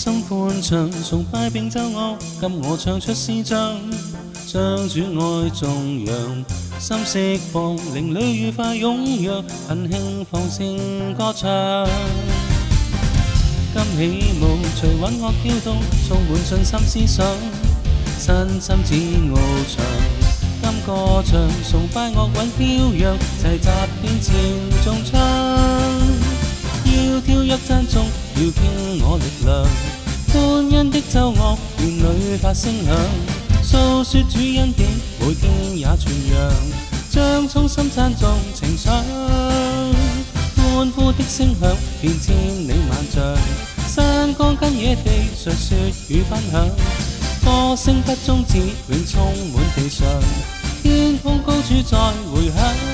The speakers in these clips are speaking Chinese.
心歡暢，崇拜並奏樂，今我唱出詩章，將主愛頌揚，心釋放，靈裏愉快湧揚，很輕放聲歌唱。今起舞，隨韻樂跳動，充滿信心思想，身心展翱翔。今歌唱，崇拜樂韻飄揚，齊讚我力量，欢音的咒乐殿里发声响，诉说主恩典，每天也传扬，将衷心赞颂情唱。欢呼的声响遍千里万丈，山岗跟野地在说与分享，歌声不终止，永充满地上，天空高处再回响。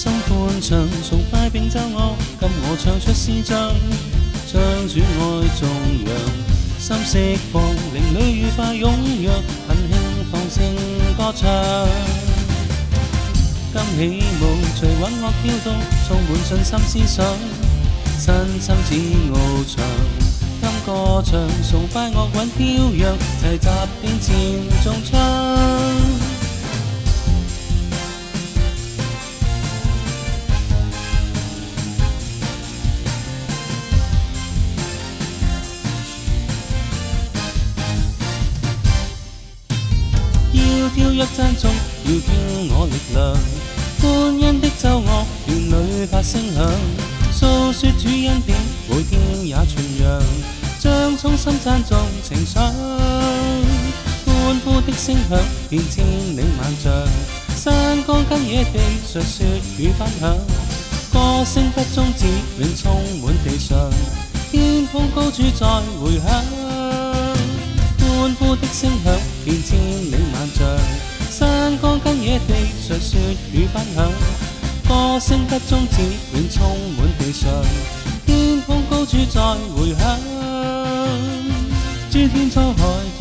生半場，崇拜並奏樂，跟我唱出詩章，將主愛頌揚。三色放，靈裏愉快踴躍，很輕放聲歌唱。今起舞，隨韻樂跳動，充滿信心思想，身心似翱翔。今歌唱，崇拜樂韻飄揚，齊集並前中槍。一讚頌要倾我力量，欢欣的奏乐，團里发声响，诉说主恩典，每天也传扬。将衷心赞颂情唱。欢呼的声响，遍千里万丈，山岗跟野地在雪雨分享，歌声不終止，永充满地上，天空高处再回响，欢呼的声响，遍千里万丈。山岗跟野地述说与分享，歌声不终，只恋充满地上，天空高处再回响，诸天沧海。